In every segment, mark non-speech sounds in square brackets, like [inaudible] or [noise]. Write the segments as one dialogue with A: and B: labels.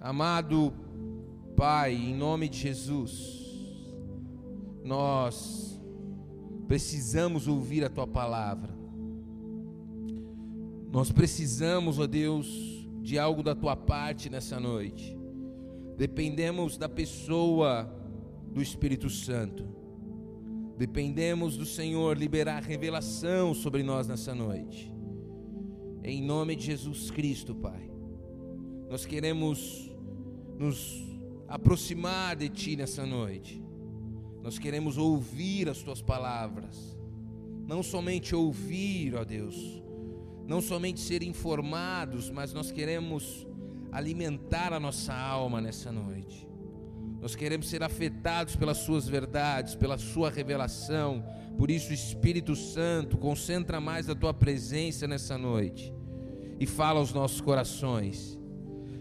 A: Amado Pai, em nome de Jesus, nós precisamos ouvir a tua palavra. Nós precisamos, ó Deus, de algo da tua parte nessa noite. Dependemos da pessoa do Espírito Santo. Dependemos do Senhor liberar revelação sobre nós nessa noite. Em nome de Jesus Cristo, Pai. Nós queremos nos aproximar de Ti nessa noite. Nós queremos ouvir as Tuas palavras. Não somente ouvir, ó Deus, não somente ser informados, mas nós queremos alimentar a nossa alma nessa noite. Nós queremos ser afetados pelas Suas verdades, pela Sua revelação. Por isso, Espírito Santo, concentra mais a Tua presença nessa noite e fala aos nossos corações.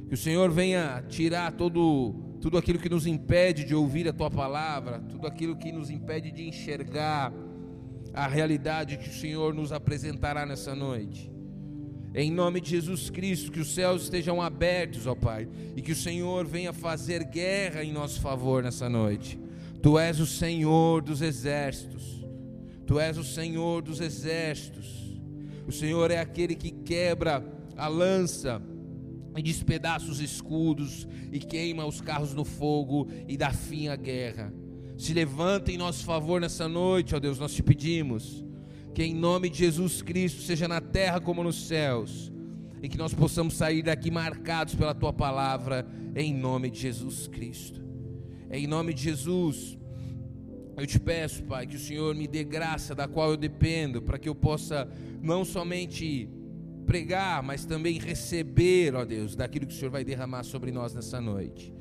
A: Que o Senhor venha tirar todo, tudo aquilo que nos impede de ouvir a Tua palavra, tudo aquilo que nos impede de enxergar a realidade que o Senhor nos apresentará nessa noite. Em nome de Jesus Cristo, que os céus estejam abertos, ó Pai, e que o Senhor venha fazer guerra em nosso favor nessa noite. Tu és o Senhor dos exércitos. Tu és o Senhor dos exércitos. O Senhor é aquele que quebra a lança e despedaça os escudos e queima os carros no fogo e dá fim à guerra. Se levanta em nosso favor nessa noite, ó Deus, nós te pedimos que em nome de Jesus Cristo, seja na terra como nos céus, e que nós possamos sair daqui marcados pela tua palavra, em nome de Jesus Cristo. Em nome de Jesus, eu te peço, Pai, que o Senhor me dê graça da qual eu dependo, para que eu possa não somente pregar, mas também receber, ó Deus, daquilo que o Senhor vai derramar sobre nós nessa noite.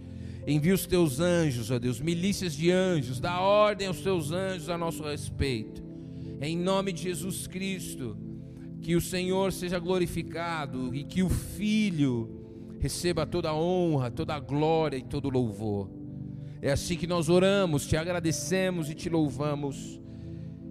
A: Envia os teus anjos, ó Deus, milícias de anjos, dá ordem aos teus anjos a nosso respeito em nome de Jesus Cristo, que o Senhor seja glorificado e que o Filho receba toda a honra, toda a glória e todo o louvor. É assim que nós oramos, te agradecemos e te louvamos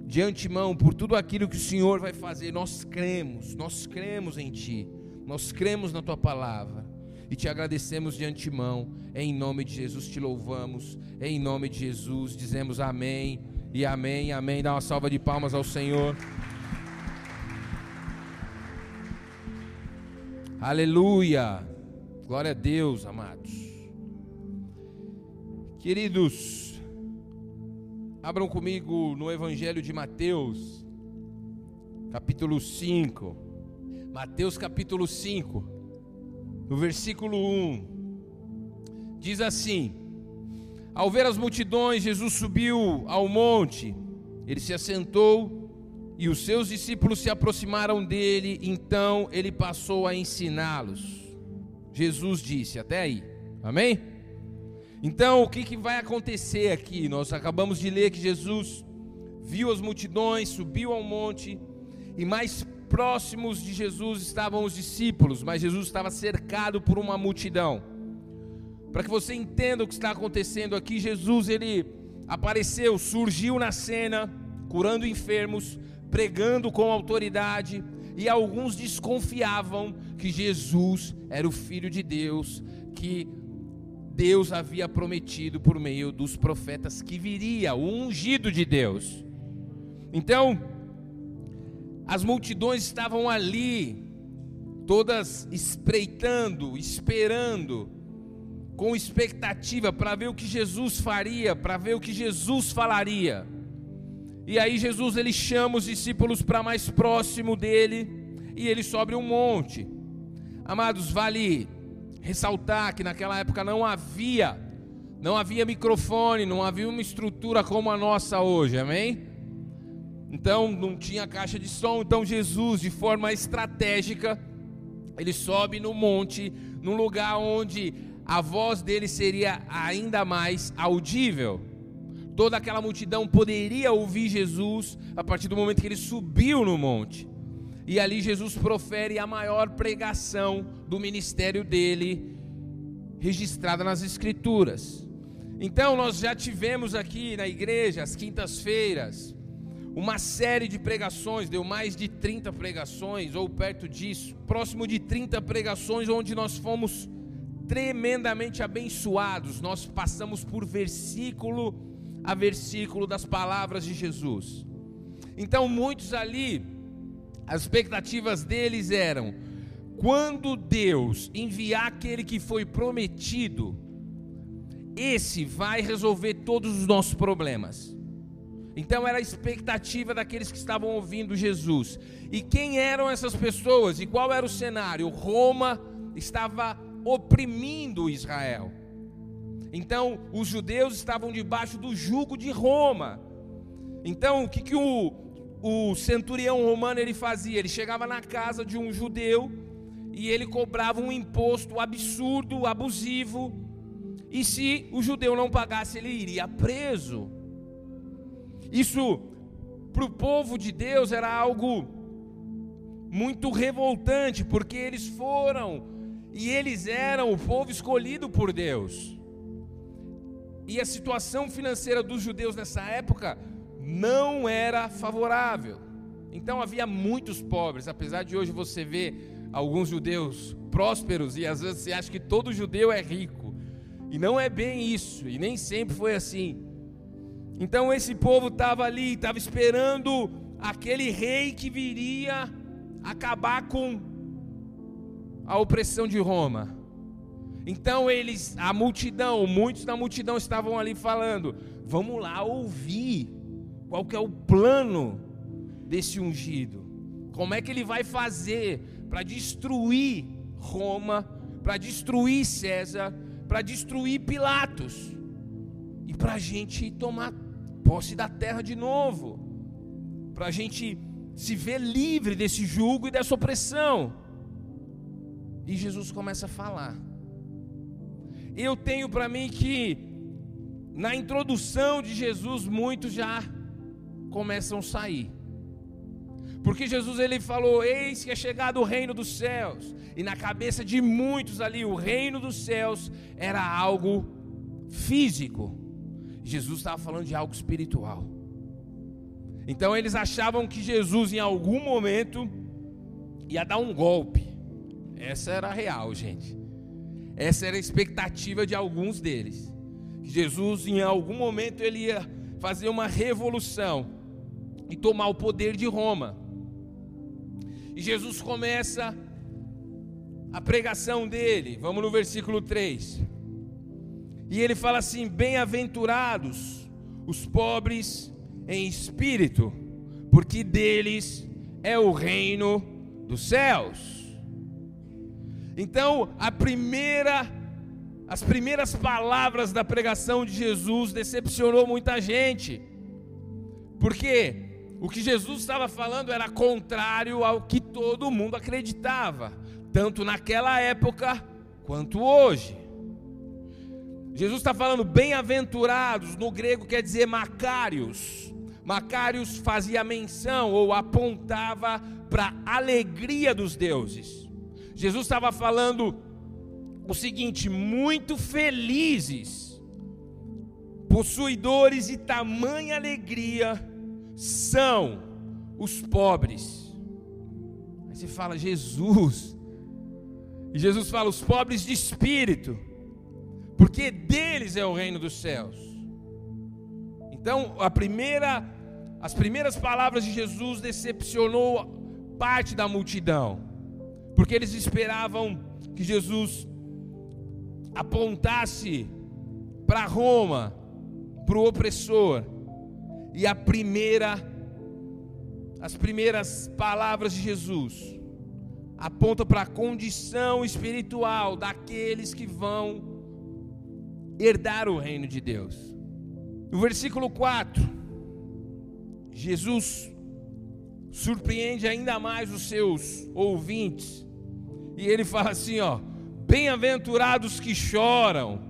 A: de antemão por tudo aquilo que o Senhor vai fazer. Nós cremos, nós cremos em Ti, nós cremos na Tua palavra e te agradecemos de antemão. Em nome de Jesus te louvamos, em nome de Jesus dizemos amém e amém, amém. Dá uma salva de palmas ao Senhor. Aleluia. Glória a Deus, amados. Queridos, abram comigo no Evangelho de Mateus, capítulo 5. Mateus, capítulo 5, no versículo 1. Diz assim: ao ver as multidões, Jesus subiu ao monte, ele se assentou e os seus discípulos se aproximaram dele, então ele passou a ensiná-los. Jesus disse: Até aí, amém? Então, o que, que vai acontecer aqui? Nós acabamos de ler que Jesus viu as multidões, subiu ao monte, e mais próximos de Jesus estavam os discípulos, mas Jesus estava cercado por uma multidão. Para que você entenda o que está acontecendo aqui, Jesus ele apareceu, surgiu na cena, curando enfermos, pregando com autoridade, e alguns desconfiavam que Jesus era o filho de Deus, que Deus havia prometido por meio dos profetas que viria, o ungido de Deus. Então, as multidões estavam ali, todas espreitando, esperando com expectativa para ver o que Jesus faria, para ver o que Jesus falaria. E aí Jesus ele chama os discípulos para mais próximo dele e ele sobe um monte. Amados, vale ressaltar que naquela época não havia não havia microfone, não havia uma estrutura como a nossa hoje, amém? Então não tinha caixa de som, então Jesus, de forma estratégica, ele sobe no monte, num lugar onde a voz dele seria ainda mais audível. Toda aquela multidão poderia ouvir Jesus a partir do momento que ele subiu no monte. E ali Jesus profere a maior pregação do ministério dele, registrada nas Escrituras. Então, nós já tivemos aqui na igreja, às quintas-feiras, uma série de pregações, deu mais de 30 pregações, ou perto disso, próximo de 30 pregações, onde nós fomos tremendamente abençoados. Nós passamos por versículo a versículo das palavras de Jesus. Então, muitos ali, as expectativas deles eram: quando Deus enviar aquele que foi prometido, esse vai resolver todos os nossos problemas. Então era a expectativa daqueles que estavam ouvindo Jesus. E quem eram essas pessoas? E qual era o cenário? Roma estava oprimindo Israel. Então os judeus estavam debaixo do jugo de Roma. Então o que, que o, o centurião romano ele fazia? Ele chegava na casa de um judeu e ele cobrava um imposto absurdo, abusivo. E se o judeu não pagasse, ele iria preso. Isso para o povo de Deus era algo muito revoltante, porque eles foram e eles eram o povo escolhido por Deus. E a situação financeira dos judeus nessa época não era favorável. Então havia muitos pobres, apesar de hoje você ver alguns judeus prósperos e às vezes você acha que todo judeu é rico. E não é bem isso, e nem sempre foi assim. Então esse povo estava ali, estava esperando aquele rei que viria acabar com a opressão de Roma. Então eles, a multidão, muitos da multidão estavam ali falando: "Vamos lá ouvir qual que é o plano desse ungido? Como é que ele vai fazer para destruir Roma, para destruir César, para destruir Pilatos e para a gente tomar posse da terra de novo, para a gente se ver livre desse jugo e dessa opressão. E Jesus começa a falar. Eu tenho para mim que na introdução de Jesus muitos já começam a sair. Porque Jesus ele falou: "Eis que é chegado o reino dos céus". E na cabeça de muitos ali o reino dos céus era algo físico. Jesus estava falando de algo espiritual. Então eles achavam que Jesus em algum momento ia dar um golpe. Essa era a real, gente. Essa era a expectativa de alguns deles. Que Jesus em algum momento ele ia fazer uma revolução e tomar o poder de Roma. E Jesus começa a pregação dele. Vamos no versículo 3. E ele fala assim: Bem-aventurados os pobres em espírito, porque deles é o reino dos céus. Então, a primeira as primeiras palavras da pregação de Jesus decepcionou muita gente. Porque o que Jesus estava falando era contrário ao que todo mundo acreditava, tanto naquela época quanto hoje. Jesus está falando bem-aventurados, no grego quer dizer macários. Macários fazia menção ou apontava para a alegria dos deuses. Jesus estava falando o seguinte: muito felizes, possuidores de tamanha alegria são os pobres. Aí você fala, Jesus. E Jesus fala, os pobres de espírito porque deles é o reino dos céus. Então, a primeira, as primeiras palavras de Jesus decepcionou parte da multidão, porque eles esperavam que Jesus apontasse para Roma, para o opressor, e a primeira, as primeiras palavras de Jesus apontam para a condição espiritual daqueles que vão herdar o reino de Deus. No versículo 4, Jesus surpreende ainda mais os seus ouvintes. E ele fala assim, ó: Bem-aventurados que choram,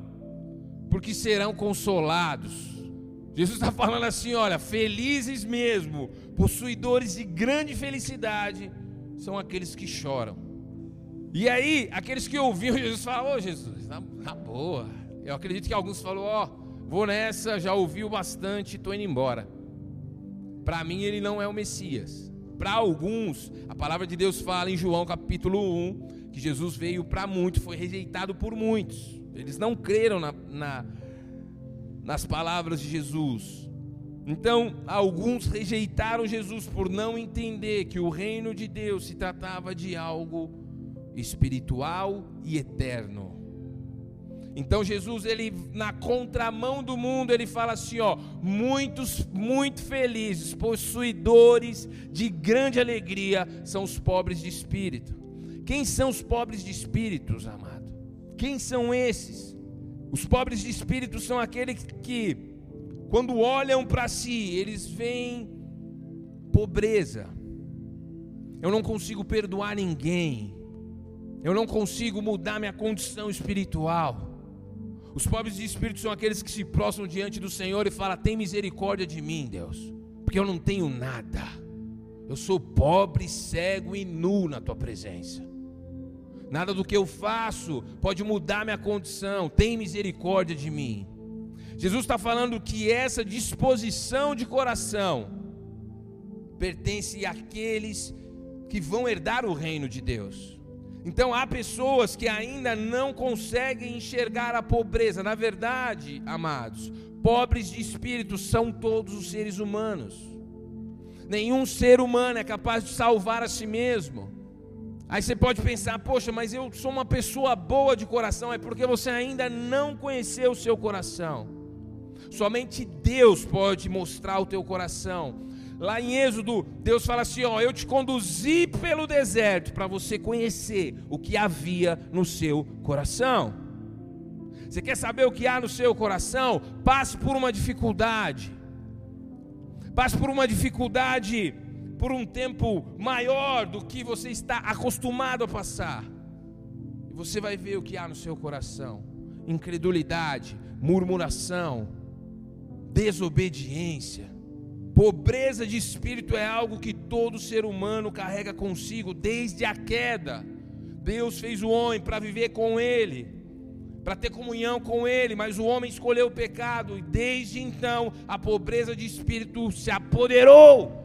A: porque serão consolados. Jesus está falando assim: olha, felizes mesmo, possuidores de grande felicidade, são aqueles que choram. E aí, aqueles que ouviram Jesus falam: Ô Jesus, na, na boa, eu acredito que alguns falou, ó, oh, vou nessa, já ouviu bastante, estou indo embora. Para mim ele não é o Messias. Para alguns, a palavra de Deus fala em João capítulo 1 que Jesus veio para muitos, foi rejeitado por muitos. Eles não creram na, na, nas palavras de Jesus. Então, alguns rejeitaram Jesus por não entender que o reino de Deus se tratava de algo espiritual e eterno. Então Jesus, ele na contramão do mundo, ele fala assim, ó, muitos muito felizes, possuidores de grande alegria são os pobres de espírito. Quem são os pobres de espíritos, amado? Quem são esses? Os pobres de espírito são aqueles que quando olham para si, eles veem pobreza. Eu não consigo perdoar ninguém. Eu não consigo mudar minha condição espiritual. Os pobres de espírito são aqueles que se prostram diante do Senhor e falam: Tem misericórdia de mim, Deus, porque eu não tenho nada. Eu sou pobre, cego e nu na tua presença. Nada do que eu faço pode mudar minha condição. Tem misericórdia de mim. Jesus está falando que essa disposição de coração pertence àqueles que vão herdar o reino de Deus. Então há pessoas que ainda não conseguem enxergar a pobreza. Na verdade, amados, pobres de espírito são todos os seres humanos. Nenhum ser humano é capaz de salvar a si mesmo. Aí você pode pensar, poxa, mas eu sou uma pessoa boa de coração, é porque você ainda não conheceu o seu coração. Somente Deus pode mostrar o teu coração. Lá em Êxodo, Deus fala assim: Ó, eu te conduzi pelo deserto para você conhecer o que havia no seu coração. Você quer saber o que há no seu coração? Passe por uma dificuldade. Passe por uma dificuldade por um tempo maior do que você está acostumado a passar. E você vai ver o que há no seu coração: incredulidade, murmuração, desobediência Pobreza de espírito é algo que todo ser humano carrega consigo desde a queda. Deus fez o homem para viver com ele, para ter comunhão com ele, mas o homem escolheu o pecado e desde então a pobreza de espírito se apoderou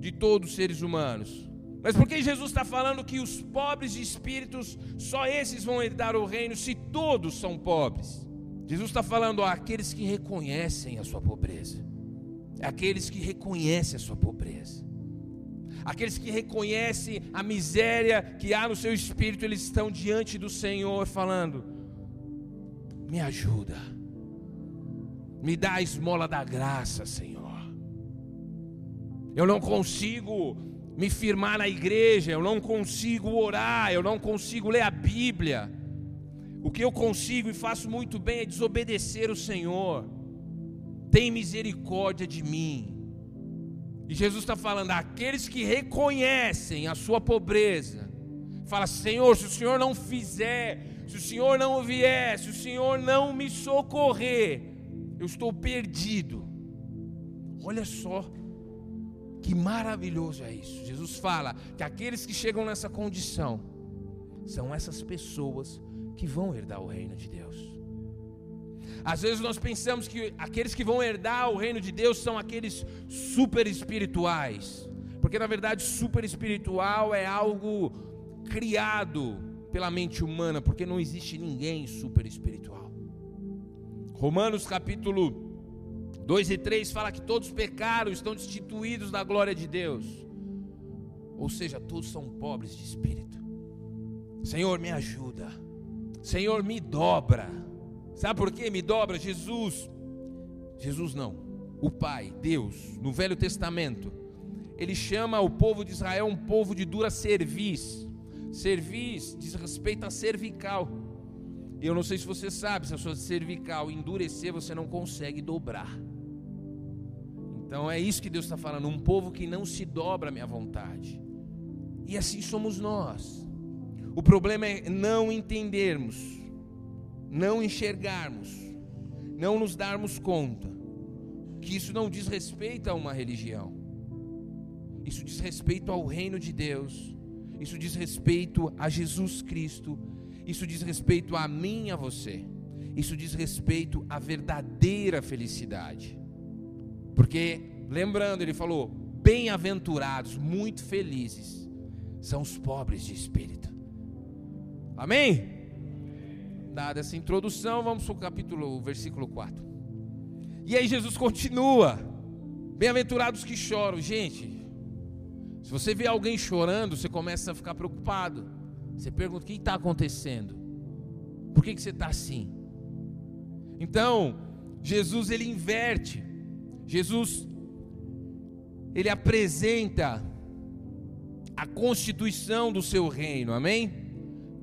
A: de todos os seres humanos. Mas por que Jesus está falando que os pobres de espíritos, só esses vão herdar o reino se todos são pobres? Jesus está falando, aqueles que reconhecem a sua pobreza aqueles que reconhecem a sua pobreza. Aqueles que reconhecem a miséria que há no seu espírito, eles estão diante do Senhor falando: Me ajuda. Me dá a esmola da graça, Senhor. Eu não consigo me firmar na igreja, eu não consigo orar, eu não consigo ler a Bíblia. O que eu consigo e faço muito bem é desobedecer o Senhor tem misericórdia de mim. E Jesus está falando, aqueles que reconhecem a sua pobreza, fala, Senhor, se o Senhor não fizer, se o Senhor não vier, se o Senhor não me socorrer, eu estou perdido. Olha só, que maravilhoso é isso. Jesus fala que aqueles que chegam nessa condição são essas pessoas que vão herdar o reino de Deus. Às vezes nós pensamos que aqueles que vão herdar o reino de Deus são aqueles super espirituais, porque na verdade super espiritual é algo criado pela mente humana, porque não existe ninguém super espiritual. Romanos capítulo 2 e 3 fala que todos pecaram, estão destituídos da glória de Deus. Ou seja, todos são pobres de espírito. Senhor, me ajuda. Senhor, me dobra. Sabe por que me dobra? Jesus, Jesus não, o Pai, Deus, no Velho Testamento, ele chama o povo de Israel um povo de dura cerviz. Cerviz diz respeito a cervical. Eu não sei se você sabe, se a sua cervical endurecer, você não consegue dobrar. Então é isso que Deus está falando, um povo que não se dobra à minha vontade. E assim somos nós. O problema é não entendermos não enxergarmos, não nos darmos conta que isso não diz respeito a uma religião, isso diz respeito ao reino de Deus, isso diz respeito a Jesus Cristo, isso diz respeito a mim e a você, isso diz respeito à verdadeira felicidade, porque, lembrando, ele falou: bem-aventurados, muito felizes, são os pobres de espírito. Amém? Dada essa introdução, vamos para o capítulo, versículo 4. E aí Jesus continua: Bem-aventurados que choram. Gente, se você vê alguém chorando, você começa a ficar preocupado. Você pergunta: o que está acontecendo? Por que, que você está assim? Então, Jesus ele inverte. Jesus ele apresenta a constituição do seu reino. Amém?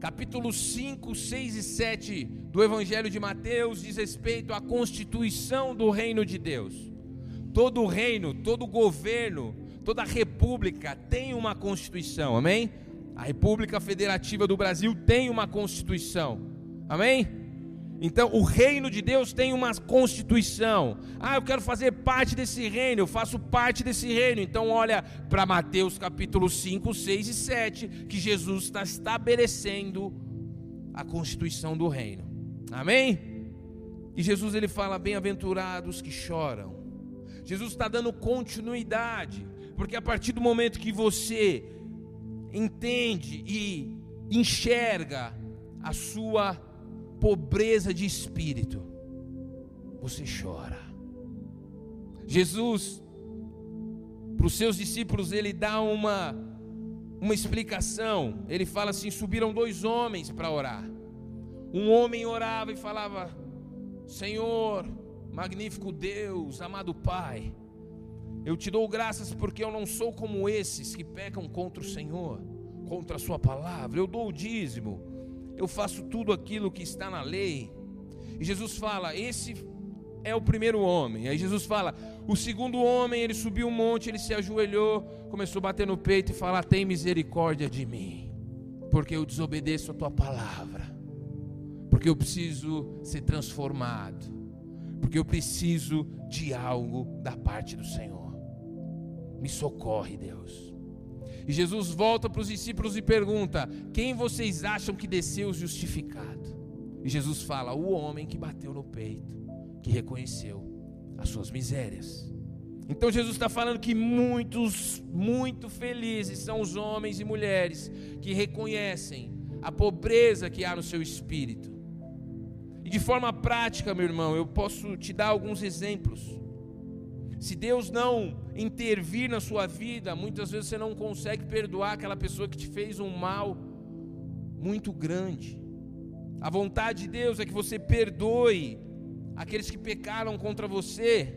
A: Capítulos 5, 6 e 7 do Evangelho de Mateus diz respeito à constituição do reino de Deus. Todo reino, todo governo, toda república tem uma constituição. Amém? A República Federativa do Brasil tem uma constituição. Amém? Então, o reino de Deus tem uma constituição. Ah, eu quero fazer parte desse reino, eu faço parte desse reino. Então, olha para Mateus capítulo 5, 6 e 7, que Jesus está estabelecendo a constituição do reino. Amém? E Jesus ele fala: bem-aventurados que choram. Jesus está dando continuidade, porque a partir do momento que você entende e enxerga a sua pobreza de espírito, você chora. Jesus, para os seus discípulos, ele dá uma, uma explicação. Ele fala assim: subiram dois homens para orar. Um homem orava e falava: Senhor, magnífico Deus, amado Pai, eu te dou graças porque eu não sou como esses que pecam contra o Senhor, contra a Sua palavra. Eu dou o dízimo eu faço tudo aquilo que está na lei. E Jesus fala: Esse é o primeiro homem. Aí Jesus fala: O segundo homem, ele subiu um monte, ele se ajoelhou, começou a bater no peito e falar: Tem misericórdia de mim, porque eu desobedeço a tua palavra, porque eu preciso ser transformado, porque eu preciso de algo da parte do Senhor. Me socorre, Deus. E Jesus volta para os discípulos e pergunta: Quem vocês acham que desceu justificado? E Jesus fala: O homem que bateu no peito, que reconheceu as suas misérias. Então Jesus está falando que muitos, muito felizes são os homens e mulheres que reconhecem a pobreza que há no seu espírito. E de forma prática, meu irmão, eu posso te dar alguns exemplos. Se Deus não intervir na sua vida, muitas vezes você não consegue perdoar aquela pessoa que te fez um mal muito grande. A vontade de Deus é que você perdoe aqueles que pecaram contra você.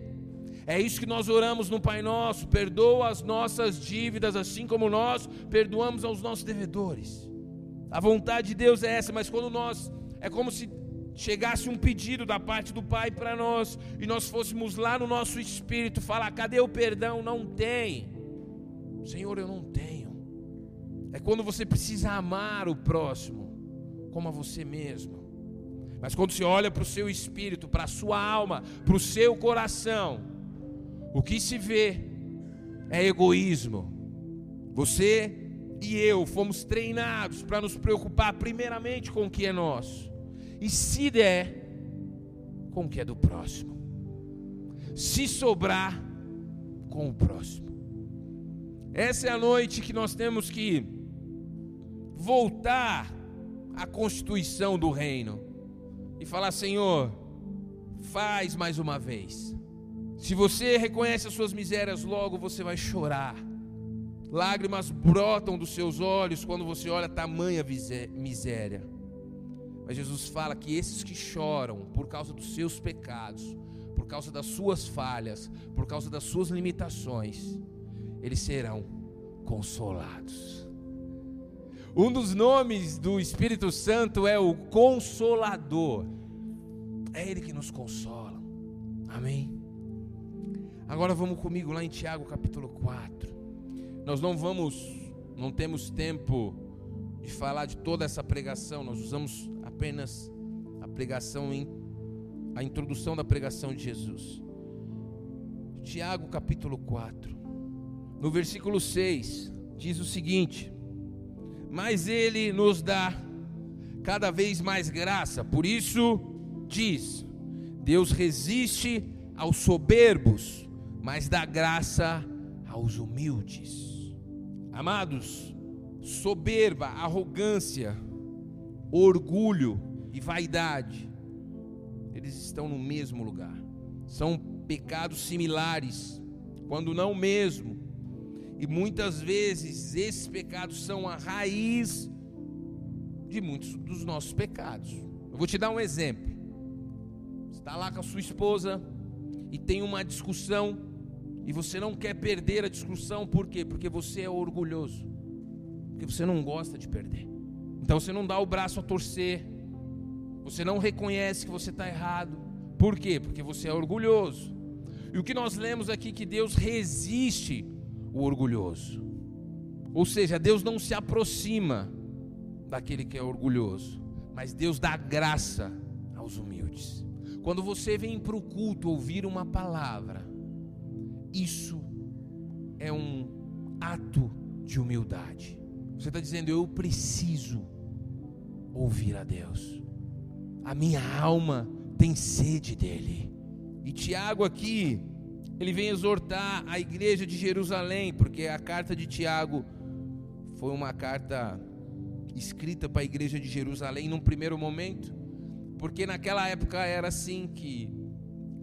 A: É isso que nós oramos no Pai Nosso: perdoa as nossas dívidas, assim como nós perdoamos aos nossos devedores. A vontade de Deus é essa, mas quando nós, é como se chegasse um pedido da parte do Pai para nós e nós fôssemos lá no nosso espírito falar: cadê o perdão? Não tem. Senhor, eu não tenho. É quando você precisa amar o próximo como a você mesmo. Mas quando você olha para o seu espírito, para a sua alma, para o seu coração, o que se vê é egoísmo. Você e eu fomos treinados para nos preocupar primeiramente com o que é nosso e se der, com o que é do próximo. Se sobrar, com o próximo. Essa é a noite que nós temos que voltar à constituição do reino e falar: Senhor, faz mais uma vez. Se você reconhece as suas misérias, logo você vai chorar. Lágrimas brotam dos seus olhos quando você olha tamanha miséria. Mas Jesus fala que esses que choram por causa dos seus pecados, por causa das suas falhas, por causa das suas limitações, eles serão consolados. Um dos nomes do Espírito Santo é o Consolador. É Ele que nos consola. Amém. Agora vamos comigo lá em Tiago capítulo 4. Nós não vamos, não temos tempo de falar de toda essa pregação, nós usamos apenas a pregação a introdução da pregação de Jesus. Tiago capítulo 4. No versículo 6 diz o seguinte: Mas ele nos dá cada vez mais graça. Por isso diz: Deus resiste aos soberbos, mas dá graça aos humildes. Amados, soberba, arrogância, orgulho e vaidade, eles estão no mesmo lugar. São pecados similares, quando não mesmo. E muitas vezes esses pecados são a raiz de muitos dos nossos pecados. Eu vou te dar um exemplo. Você está lá com a sua esposa e tem uma discussão e você não quer perder a discussão, por quê? Porque você é orgulhoso, porque você não gosta de perder. Então você não dá o braço a torcer, você não reconhece que você está errado. Por quê? Porque você é orgulhoso. E o que nós lemos aqui que Deus resiste o orgulhoso. Ou seja, Deus não se aproxima daquele que é orgulhoso, mas Deus dá graça aos humildes. Quando você vem para o culto ouvir uma palavra, isso é um ato de humildade. Você está dizendo, eu preciso ouvir a Deus. A minha alma tem sede dele. E Tiago aqui, ele vem exortar a igreja de Jerusalém, porque a carta de Tiago foi uma carta escrita para a igreja de Jerusalém num primeiro momento, porque naquela época era assim que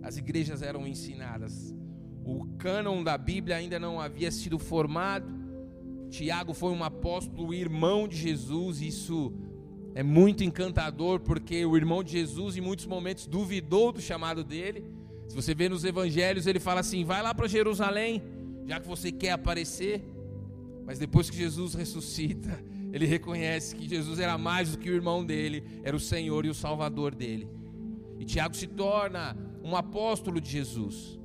A: as igrejas eram ensinadas. O cânon da Bíblia ainda não havia sido formado. Tiago foi um apóstolo, irmão de Jesus, isso é muito encantador porque o irmão de Jesus em muitos momentos duvidou do chamado dele. Se você vê nos evangelhos, ele fala assim: "Vai lá para Jerusalém, já que você quer aparecer". Mas depois que Jesus ressuscita, [laughs] ele reconhece que Jesus era mais do que o irmão dele, era o Senhor e o Salvador dele. E Tiago se torna um apóstolo de Jesus.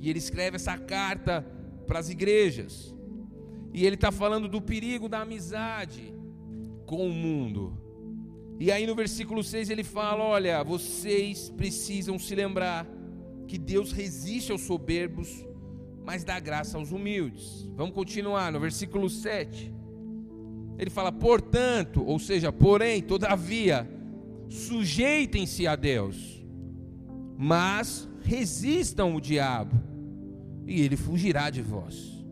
A: E ele escreve essa carta para as igrejas. E ele está falando do perigo da amizade com o mundo. E aí no versículo 6 ele fala: Olha, vocês precisam se lembrar que Deus resiste aos soberbos, mas dá graça aos humildes. Vamos continuar no versículo 7. Ele fala: Portanto, ou seja, porém, todavia, sujeitem-se a Deus, mas resistam o diabo, e ele fugirá de vós.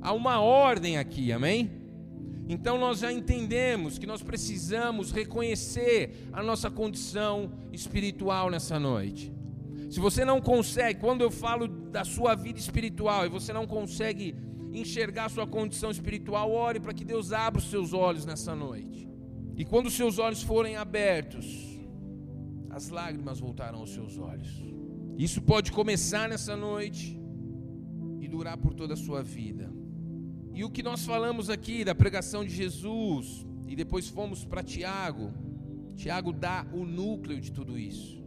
A: Há uma ordem aqui, amém? Então nós já entendemos que nós precisamos reconhecer a nossa condição espiritual nessa noite. Se você não consegue, quando eu falo da sua vida espiritual e você não consegue enxergar a sua condição espiritual, ore para que Deus abra os seus olhos nessa noite. E quando os seus olhos forem abertos, as lágrimas voltarão aos seus olhos. Isso pode começar nessa noite e durar por toda a sua vida. E o que nós falamos aqui da pregação de Jesus, e depois fomos para Tiago, Tiago dá o núcleo de tudo isso.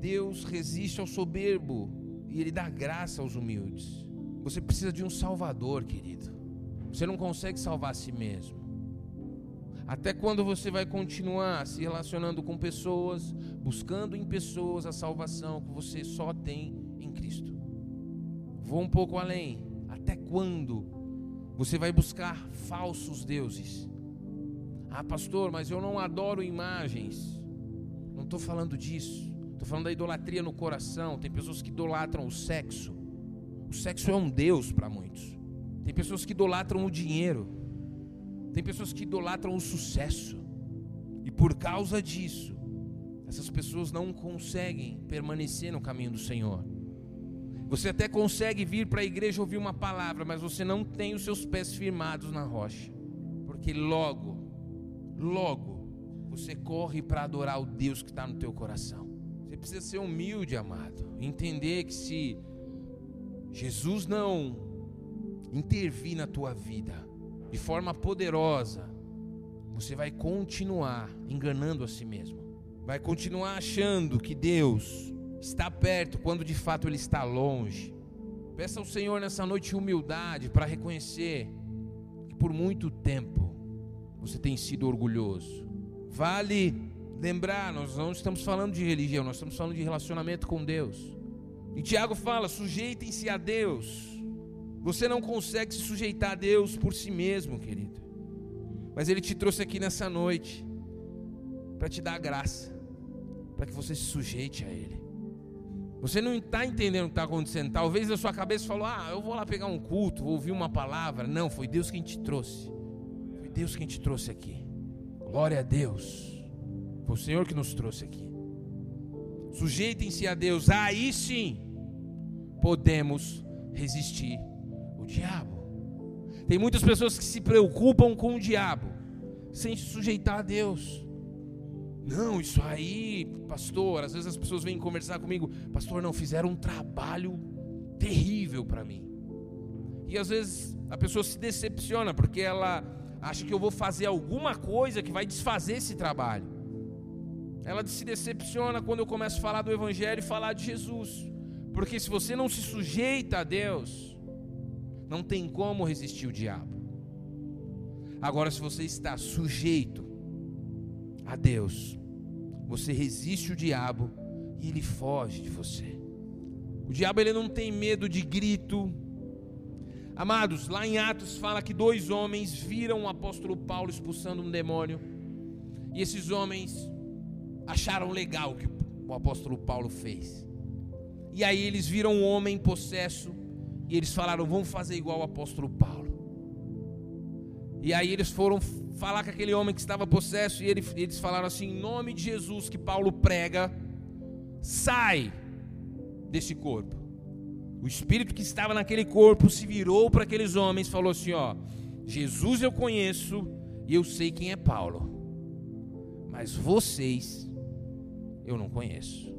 A: Deus resiste ao soberbo e ele dá graça aos humildes. Você precisa de um salvador, querido. Você não consegue salvar a si mesmo. Até quando você vai continuar se relacionando com pessoas, buscando em pessoas a salvação que você só tem em Cristo? Vou um pouco além. Até quando você vai buscar falsos deuses. Ah, pastor, mas eu não adoro imagens. Não estou falando disso. Estou falando da idolatria no coração. Tem pessoas que idolatram o sexo. O sexo é um Deus para muitos. Tem pessoas que idolatram o dinheiro. Tem pessoas que idolatram o sucesso. E por causa disso, essas pessoas não conseguem permanecer no caminho do Senhor. Você até consegue vir para a igreja ouvir uma palavra, mas você não tem os seus pés firmados na rocha. Porque logo, logo, você corre para adorar o Deus que está no teu coração. Você precisa ser humilde, amado. Entender que se Jesus não intervir na tua vida de forma poderosa, você vai continuar enganando a si mesmo. Vai continuar achando que Deus está perto quando de fato Ele está longe. Peça ao Senhor nessa noite humildade para reconhecer que por muito tempo você tem sido orgulhoso. Vale lembrar, nós não estamos falando de religião, nós estamos falando de relacionamento com Deus. E Tiago fala: sujeitem-se a Deus. Você não consegue se sujeitar a Deus por si mesmo, querido. Mas Ele te trouxe aqui nessa noite para te dar graça, para que você se sujeite a Ele. Você não está entendendo o que está acontecendo. Talvez a sua cabeça falou: Ah, eu vou lá pegar um culto, vou ouvir uma palavra. Não, foi Deus quem te trouxe. Foi Deus quem te trouxe aqui. Glória a Deus. Foi o Senhor que nos trouxe aqui. Sujeitem-se a Deus, aí sim podemos resistir o diabo. Tem muitas pessoas que se preocupam com o diabo, sem se sujeitar a Deus. Não, isso aí, pastor, às vezes as pessoas vêm conversar comigo, pastor, não fizeram um trabalho terrível para mim. E às vezes a pessoa se decepciona porque ela acha que eu vou fazer alguma coisa que vai desfazer esse trabalho. Ela se decepciona quando eu começo a falar do Evangelho e falar de Jesus. Porque se você não se sujeita a Deus, não tem como resistir o diabo. Agora, se você está sujeito a Deus, você resiste o diabo e ele foge de você. O diabo ele não tem medo de grito. Amados, lá em Atos fala que dois homens viram o apóstolo Paulo expulsando um demônio. E esses homens acharam legal o que o apóstolo Paulo fez. E aí eles viram um homem possesso e eles falaram: "Vamos fazer igual o apóstolo Paulo". E aí eles foram falar com aquele homem que estava possesso e eles falaram assim: "Em nome de Jesus que Paulo prega, sai desse corpo". O espírito que estava naquele corpo se virou para aqueles homens e falou assim: ó, Jesus eu conheço e eu sei quem é Paulo. Mas vocês eu não conheço.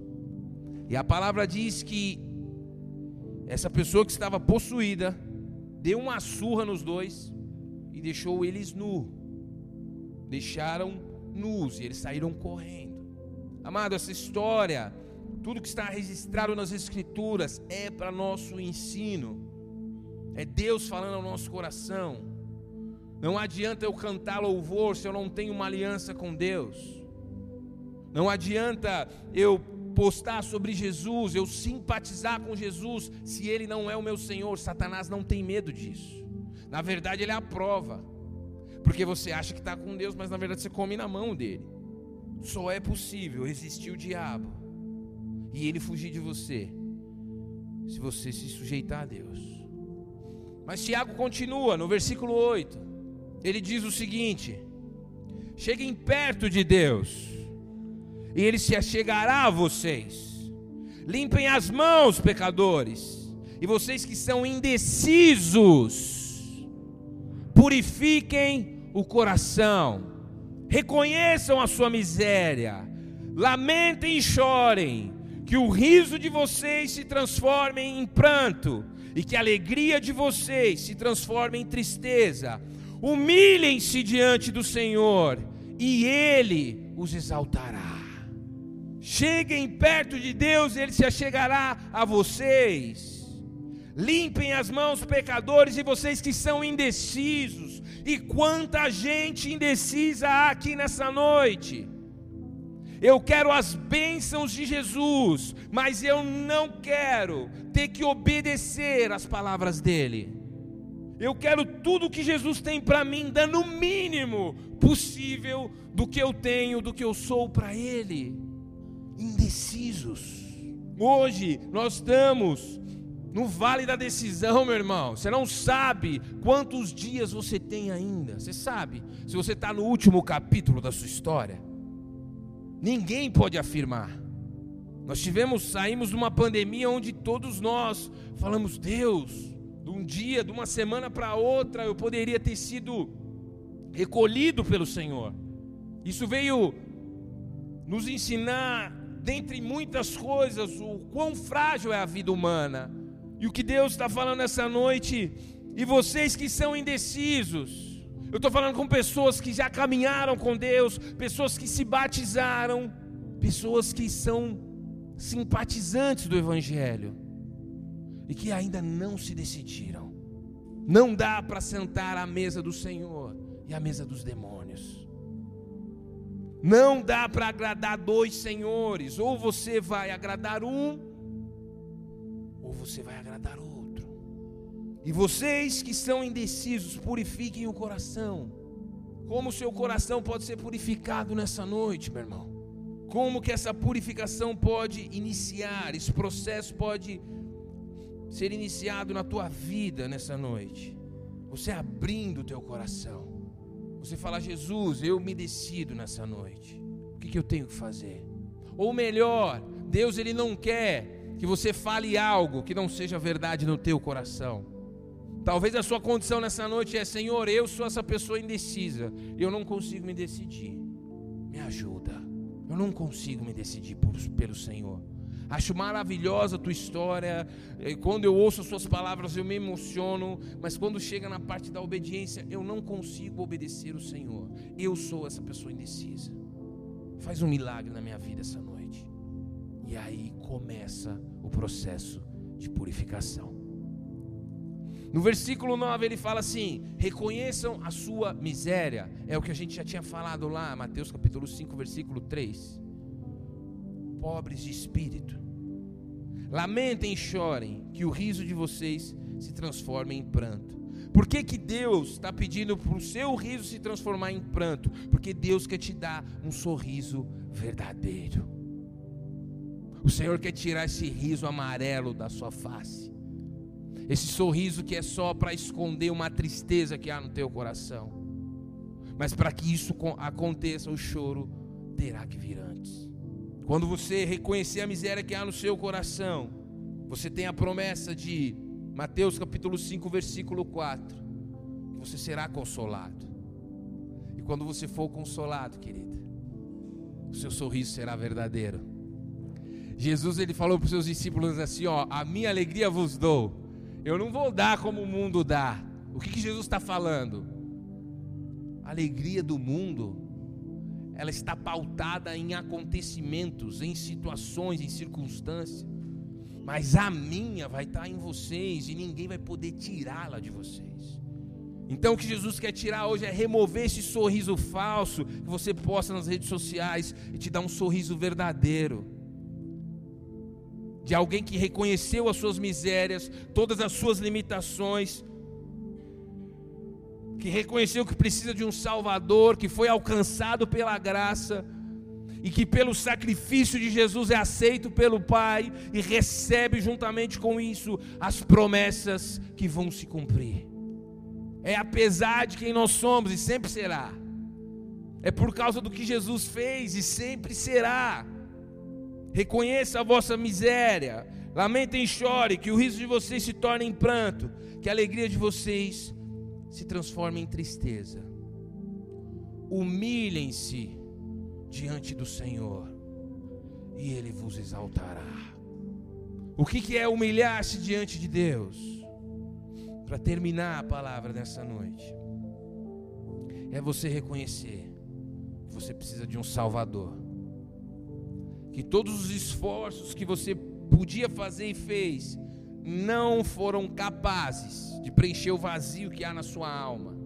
A: E a palavra diz que essa pessoa que estava possuída deu uma surra nos dois e deixou eles nu. Deixaram nus e eles saíram correndo. Amado, essa história, tudo que está registrado nas Escrituras é para nosso ensino. É Deus falando ao nosso coração. Não adianta eu cantar louvor se eu não tenho uma aliança com Deus. Não adianta eu postar sobre Jesus, eu simpatizar com Jesus, se ele não é o meu Senhor. Satanás não tem medo disso. Na verdade, ele é a prova. Porque você acha que está com Deus, mas na verdade você come na mão dele. Só é possível resistir o diabo e ele fugir de você, se você se sujeitar a Deus. Mas Tiago continua no versículo 8. Ele diz o seguinte: Cheguem perto de Deus e ele se achegará a vocês. Limpem as mãos, pecadores, e vocês que são indecisos, purifiquem o coração, reconheçam a sua miséria, lamentem e chorem, que o riso de vocês se transforme em pranto, e que a alegria de vocês se transforme em tristeza. Humilhem-se diante do Senhor, e Ele os exaltará. Cheguem perto de Deus, Ele se achegará a vocês. Limpem as mãos, pecadores, e vocês que são indecisos. E quanta gente indecisa há aqui nessa noite. Eu quero as bênçãos de Jesus, mas eu não quero ter que obedecer às palavras dele. Eu quero tudo que Jesus tem para mim, dando o mínimo possível do que eu tenho, do que eu sou para Ele indecisos. Hoje nós estamos no vale da decisão, meu irmão. Você não sabe quantos dias você tem ainda. Você sabe se você está no último capítulo da sua história. Ninguém pode afirmar. Nós tivemos, saímos de uma pandemia onde todos nós falamos, Deus, de um dia, de uma semana para outra, eu poderia ter sido recolhido pelo Senhor. Isso veio nos ensinar dentre muitas coisas, o quão frágil é a vida humana. E o que Deus está falando essa noite, e vocês que são indecisos, eu estou falando com pessoas que já caminharam com Deus, pessoas que se batizaram, pessoas que são simpatizantes do Evangelho e que ainda não se decidiram. Não dá para sentar à mesa do Senhor e à mesa dos demônios. Não dá para agradar dois senhores, ou você vai agradar um, ou você vai agradar outro. E vocês que são indecisos, purifiquem o coração. Como o seu coração pode ser purificado nessa noite, meu irmão? Como que essa purificação pode iniciar? Esse processo pode ser iniciado na tua vida nessa noite. Você abrindo o teu coração. Você fala, Jesus, eu me decido nessa noite. O que, que eu tenho que fazer? Ou melhor, Deus ele não quer que você fale algo que não seja verdade no teu coração. Talvez a sua condição nessa noite é: Senhor, eu sou essa pessoa indecisa, eu não consigo me decidir. Me ajuda. Eu não consigo me decidir por, pelo Senhor. Acho maravilhosa a tua história. Quando eu ouço as suas palavras, eu me emociono. Mas quando chega na parte da obediência, eu não consigo obedecer o Senhor. Eu sou essa pessoa indecisa. Faz um milagre na minha vida essa noite. E aí começa o processo de purificação. No versículo 9 ele fala assim: reconheçam a sua miséria. É o que a gente já tinha falado lá, Mateus capítulo 5, versículo 3 pobres de espírito. Lamentem e chorem, que o riso de vocês se transforme em pranto. Por que, que Deus está pedindo para o seu riso se transformar em pranto? Porque Deus quer te dar um sorriso verdadeiro. O Senhor quer tirar esse riso amarelo da sua face. Esse sorriso que é só para esconder uma tristeza que há no teu coração. Mas para que isso aconteça, o choro terá que vir antes. Quando você reconhecer a miséria que há no seu coração, você tem a promessa de Mateus capítulo 5, versículo 4, que você será consolado. E quando você for consolado, querida, o seu sorriso será verdadeiro. Jesus ele falou para os seus discípulos assim: ó, a minha alegria vos dou. Eu não vou dar como o mundo dá. O que, que Jesus está falando? A alegria do mundo ela está pautada em acontecimentos, em situações, em circunstâncias. Mas a minha vai estar em vocês e ninguém vai poder tirá-la de vocês. Então o que Jesus quer tirar hoje é remover esse sorriso falso que você posta nas redes sociais e te dar um sorriso verdadeiro. De alguém que reconheceu as suas misérias, todas as suas limitações, que reconheceu que precisa de um Salvador, que foi alcançado pela graça e que pelo sacrifício de Jesus é aceito pelo Pai e recebe juntamente com isso as promessas que vão se cumprir. É apesar de quem nós somos e sempre será. É por causa do que Jesus fez e sempre será. Reconheça a vossa miséria, lamentem e chore, que o riso de vocês se torne em pranto, que a alegria de vocês se transforma em tristeza. Humilhem-se diante do Senhor e Ele vos exaltará. O que, é humilhar-se diante de Deus? Para terminar a palavra dessa noite, é você reconhecer que você precisa de um Salvador, que todos os esforços que você podia fazer e fez não foram capazes de preencher o vazio que há na sua alma,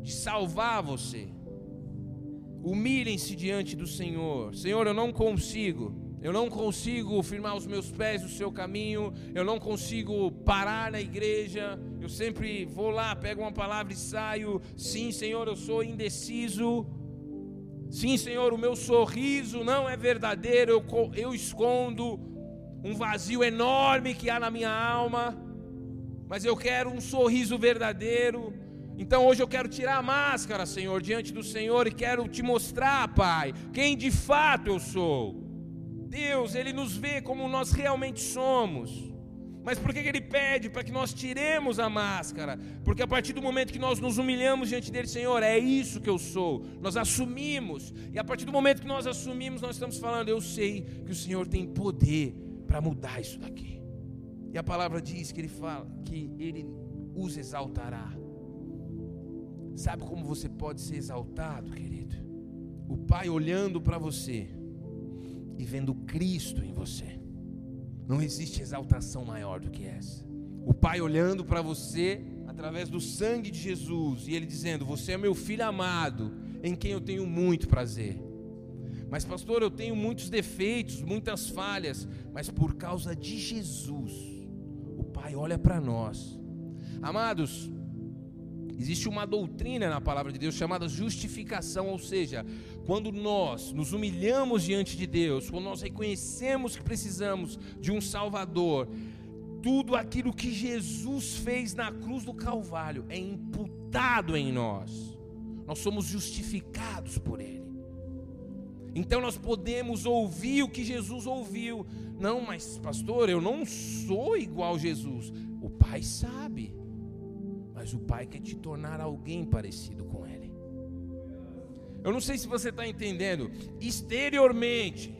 A: de salvar você. Humilhem-se diante do Senhor. Senhor, eu não consigo. Eu não consigo firmar os meus pés no seu caminho. Eu não consigo parar na igreja. Eu sempre vou lá, pego uma palavra e saio. Sim, Senhor, eu sou indeciso. Sim, Senhor, o meu sorriso não é verdadeiro. Eu, eu escondo um vazio enorme que há na minha alma, mas eu quero um sorriso verdadeiro. Então hoje eu quero tirar a máscara, Senhor, diante do Senhor e quero te mostrar, Pai, quem de fato eu sou. Deus, Ele nos vê como nós realmente somos. Mas por que Ele pede? Para que nós tiremos a máscara. Porque a partir do momento que nós nos humilhamos diante dele, Senhor, é isso que eu sou. Nós assumimos. E a partir do momento que nós assumimos, nós estamos falando, eu sei que o Senhor tem poder para mudar isso daqui. E a palavra diz que ele fala que ele os exaltará. Sabe como você pode ser exaltado, querido? O Pai olhando para você e vendo Cristo em você. Não existe exaltação maior do que essa. O Pai olhando para você através do sangue de Jesus e ele dizendo: Você é meu filho amado, em quem eu tenho muito prazer. Mas, pastor, eu tenho muitos defeitos, muitas falhas, mas por causa de Jesus, o Pai olha para nós. Amados, existe uma doutrina na palavra de Deus chamada justificação, ou seja, quando nós nos humilhamos diante de Deus, quando nós reconhecemos que precisamos de um Salvador, tudo aquilo que Jesus fez na cruz do Calvário é imputado em nós, nós somos justificados por Ele. Então nós podemos ouvir o que Jesus ouviu. Não, mas pastor, eu não sou igual a Jesus. O Pai sabe. Mas o Pai quer te tornar alguém parecido. Eu não sei se você está entendendo. Exteriormente,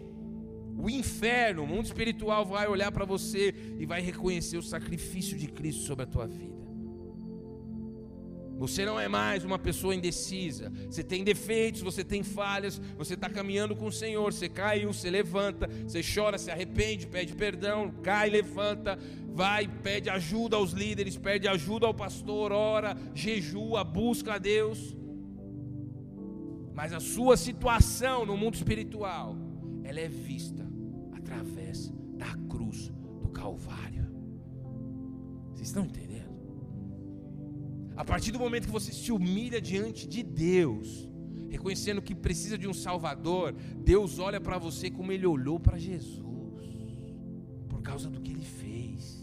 A: o inferno, o mundo espiritual vai olhar para você e vai reconhecer o sacrifício de Cristo sobre a tua vida. Você não é mais uma pessoa indecisa. Você tem defeitos, você tem falhas, você está caminhando com o Senhor. Você caiu, você levanta, você chora, se arrepende, pede perdão, cai, levanta, vai, pede ajuda aos líderes, pede ajuda ao pastor, ora, jejua, busca a Deus. Mas a sua situação no mundo espiritual, ela é vista através da cruz do Calvário. Vocês estão entendendo? A partir do momento que você se humilha diante de Deus, reconhecendo que precisa de um Salvador, Deus olha para você como Ele olhou para Jesus, por causa do que Ele fez.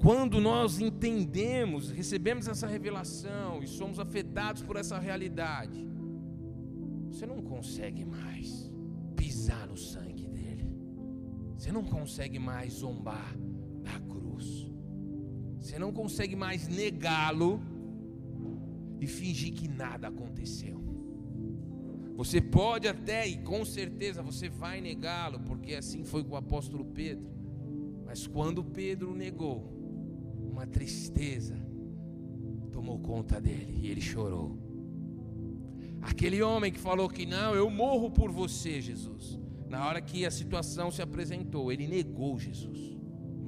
A: Quando nós entendemos, recebemos essa revelação e somos afetados por essa realidade, você não consegue mais pisar no sangue dele, você não consegue mais zombar da cruz. Você não consegue mais negá-lo e fingir que nada aconteceu. Você pode até, e com certeza você vai negá-lo, porque assim foi com o apóstolo Pedro. Mas quando Pedro negou, uma tristeza tomou conta dele e ele chorou. Aquele homem que falou que não, eu morro por você, Jesus. Na hora que a situação se apresentou, ele negou Jesus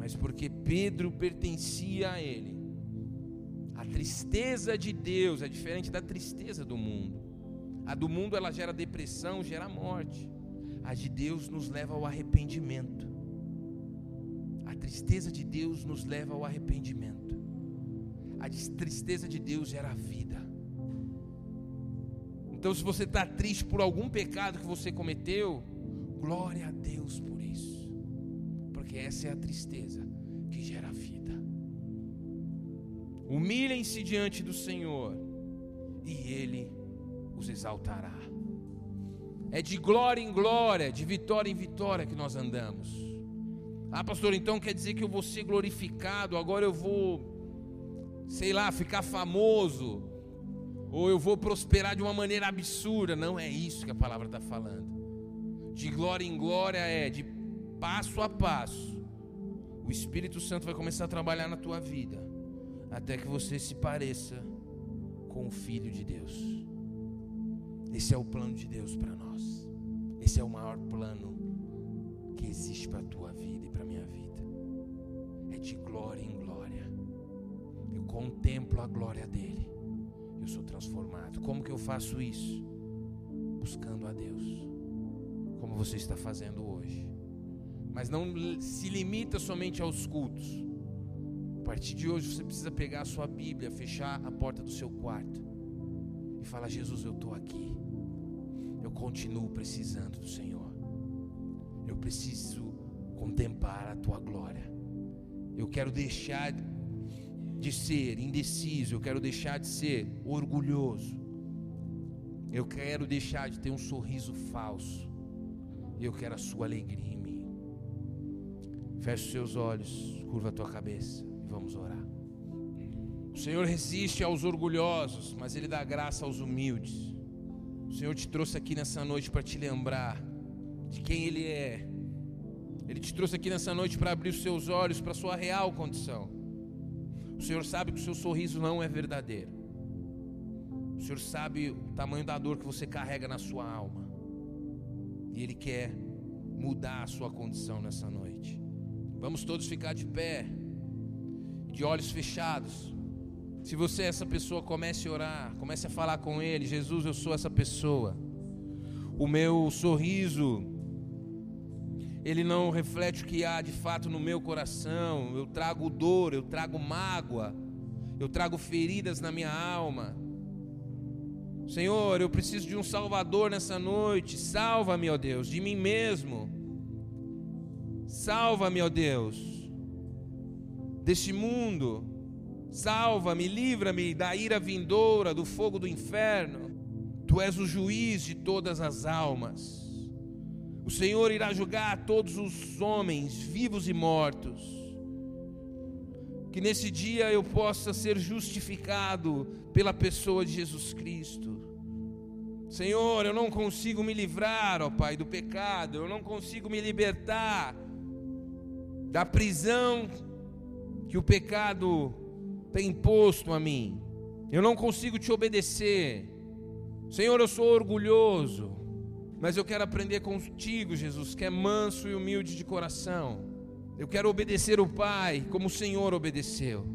A: mas porque Pedro pertencia a ele. A tristeza de Deus é diferente da tristeza do mundo. A do mundo ela gera depressão, gera morte. A de Deus nos leva ao arrependimento. A tristeza de Deus nos leva ao arrependimento. A tristeza de Deus gera vida. Então, se você está triste por algum pecado que você cometeu, glória a Deus por porque essa é a tristeza que gera vida. Humilhem-se diante do Senhor e Ele os exaltará. É de glória em glória, de vitória em vitória que nós andamos. Ah, pastor, então quer dizer que eu vou ser glorificado, agora eu vou, sei lá, ficar famoso, ou eu vou prosperar de uma maneira absurda. Não é isso que a palavra está falando. De glória em glória é de passo a passo, o Espírito Santo vai começar a trabalhar na tua vida, até que você se pareça com o Filho de Deus. Esse é o plano de Deus para nós. Esse é o maior plano que existe para a tua vida e para a minha vida. É de glória em glória. Eu contemplo a glória dele. Eu sou transformado. Como que eu faço isso? Buscando a Deus. Como você está fazendo hoje mas não se limita somente aos cultos. A partir de hoje você precisa pegar a sua Bíblia, fechar a porta do seu quarto e falar: Jesus, eu estou aqui. Eu continuo precisando do Senhor. Eu preciso contemplar a tua glória. Eu quero deixar de ser indeciso, eu quero deixar de ser orgulhoso. Eu quero deixar de ter um sorriso falso. Eu quero a sua alegria Feche os seus olhos, curva a tua cabeça e vamos orar. O Senhor resiste aos orgulhosos, mas Ele dá graça aos humildes. O Senhor te trouxe aqui nessa noite para te lembrar de quem Ele é. Ele te trouxe aqui nessa noite para abrir os seus olhos para a sua real condição. O Senhor sabe que o seu sorriso não é verdadeiro. O Senhor sabe o tamanho da dor que você carrega na sua alma. E Ele quer mudar a sua condição nessa noite. Vamos todos ficar de pé, de olhos fechados. Se você é essa pessoa, comece a orar, comece a falar com Ele: Jesus, eu sou essa pessoa. O meu sorriso, ele não reflete o que há de fato no meu coração. Eu trago dor, eu trago mágoa, eu trago feridas na minha alma. Senhor, eu preciso de um Salvador nessa noite. Salva-me, ó Deus, de mim mesmo. Salva-me, ó Deus, deste mundo. Salva-me, livra-me da ira vindoura, do fogo do inferno. Tu és o juiz de todas as almas. O Senhor irá julgar todos os homens, vivos e mortos. Que nesse dia eu possa ser justificado pela pessoa de Jesus Cristo. Senhor, eu não consigo me livrar, ó Pai, do pecado, eu não consigo me libertar da prisão que o pecado tem imposto a mim. Eu não consigo te obedecer. Senhor, eu sou orgulhoso, mas eu quero aprender contigo, Jesus, que é manso e humilde de coração. Eu quero obedecer o Pai como o Senhor obedeceu.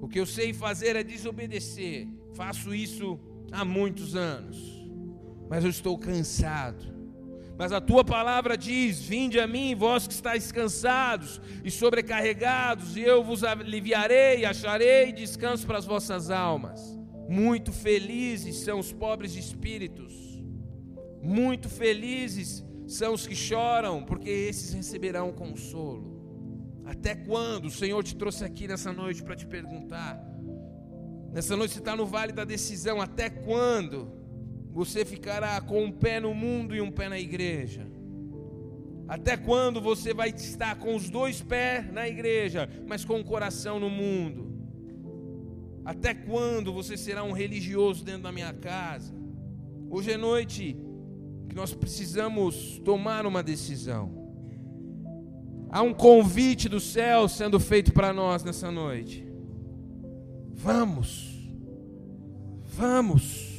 A: O que eu sei fazer é desobedecer. Faço isso há muitos anos, mas eu estou cansado. Mas a tua palavra diz: Vinde a mim, vós que estáis cansados e sobrecarregados, e eu vos aliviarei, acharei descanso para as vossas almas. Muito felizes são os pobres de espíritos, muito felizes são os que choram, porque esses receberão consolo. Até quando? O Senhor te trouxe aqui nessa noite para te perguntar. Nessa noite você está no vale da decisão. Até quando você ficará com um pé no mundo e um pé na igreja? Até quando você vai estar com os dois pés na igreja, mas com o coração no mundo? Até quando você será um religioso dentro da minha casa? Hoje é noite que nós precisamos tomar uma decisão. Há um convite do céu sendo feito para nós nessa noite. Vamos, vamos.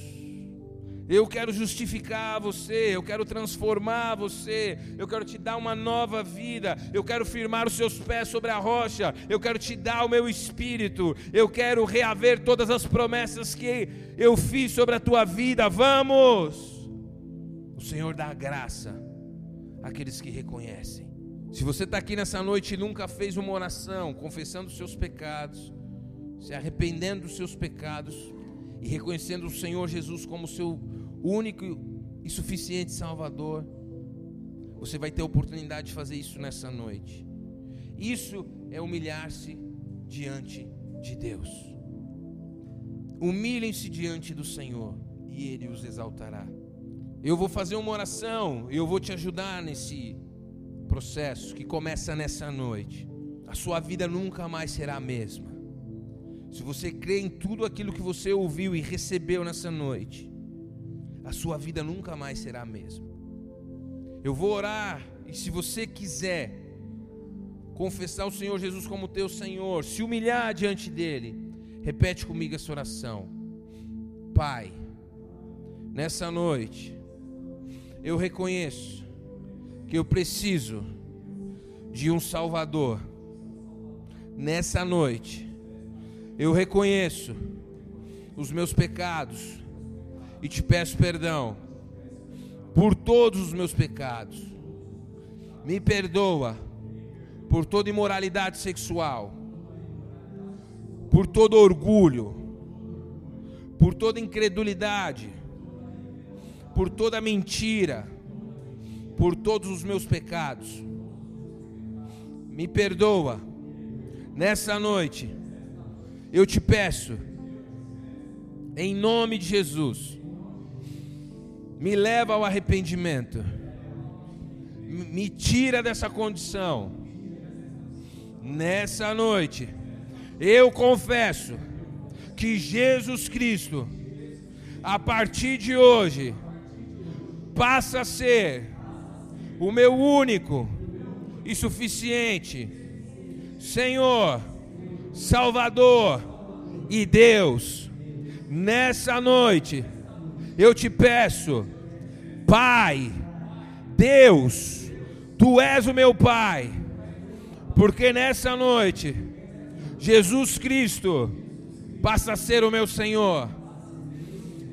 A: Eu quero justificar você, eu quero transformar você, eu quero te dar uma nova vida, eu quero firmar os seus pés sobre a rocha, eu quero te dar o meu espírito, eu quero reaver todas as promessas que eu fiz sobre a tua vida. Vamos! O Senhor dá graça àqueles que reconhecem. Se você está aqui nessa noite e nunca fez uma oração, confessando os seus pecados, se arrependendo dos seus pecados, e reconhecendo o Senhor Jesus como seu único e suficiente Salvador, você vai ter a oportunidade de fazer isso nessa noite. Isso é humilhar-se diante de Deus. Humilhem-se diante do Senhor e Ele os exaltará. Eu vou fazer uma oração, eu vou te ajudar nesse processo que começa nessa noite. A sua vida nunca mais será a mesma. Se você crê em tudo aquilo que você ouviu e recebeu nessa noite, a sua vida nunca mais será a mesma. Eu vou orar e se você quiser confessar o Senhor Jesus como teu Senhor, se humilhar diante dele, repete comigo essa oração. Pai, nessa noite eu reconheço que eu preciso de um Salvador. Nessa noite eu reconheço os meus pecados e te peço perdão por todos os meus pecados. Me perdoa por toda imoralidade sexual, por todo orgulho, por toda incredulidade, por toda mentira, por todos os meus pecados. Me perdoa nessa noite eu te peço, em nome de Jesus, me leva ao arrependimento, me tira dessa condição. Nessa noite, eu confesso que Jesus Cristo, a partir de hoje, passa a ser o meu único e suficiente Senhor Salvador e Deus, nessa noite, eu te peço, Pai, Deus, Tu és o meu Pai, porque nessa noite, Jesus Cristo passa a ser o meu Senhor.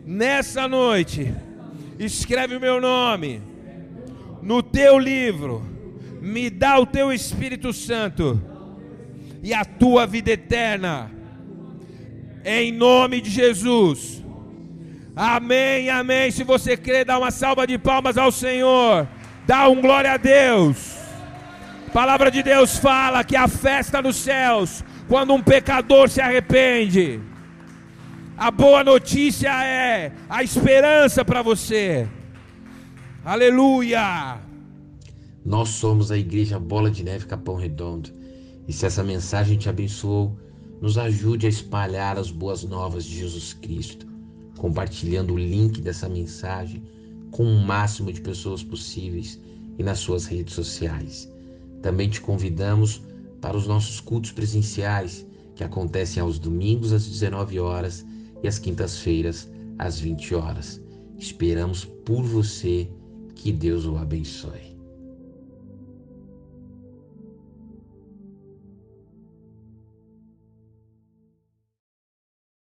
A: Nessa noite, escreve o meu nome no teu livro, me dá o teu Espírito Santo e a tua vida eterna. Em nome de Jesus. Amém, amém. Se você crê, dá uma salva de palmas ao Senhor. Dá um glória a Deus. A palavra de Deus fala que a festa nos céus, quando um pecador se arrepende. A boa notícia é a esperança para você. Aleluia!
B: Nós somos a Igreja Bola de Neve Capão Redondo. E se essa mensagem te abençoou, nos ajude a espalhar as boas novas de Jesus Cristo, compartilhando o link dessa mensagem com o máximo de pessoas possíveis e nas suas redes sociais. Também te convidamos para os nossos cultos presenciais, que acontecem aos domingos às 19 horas e às quintas-feiras às 20 horas. Esperamos por você. Que Deus o abençoe.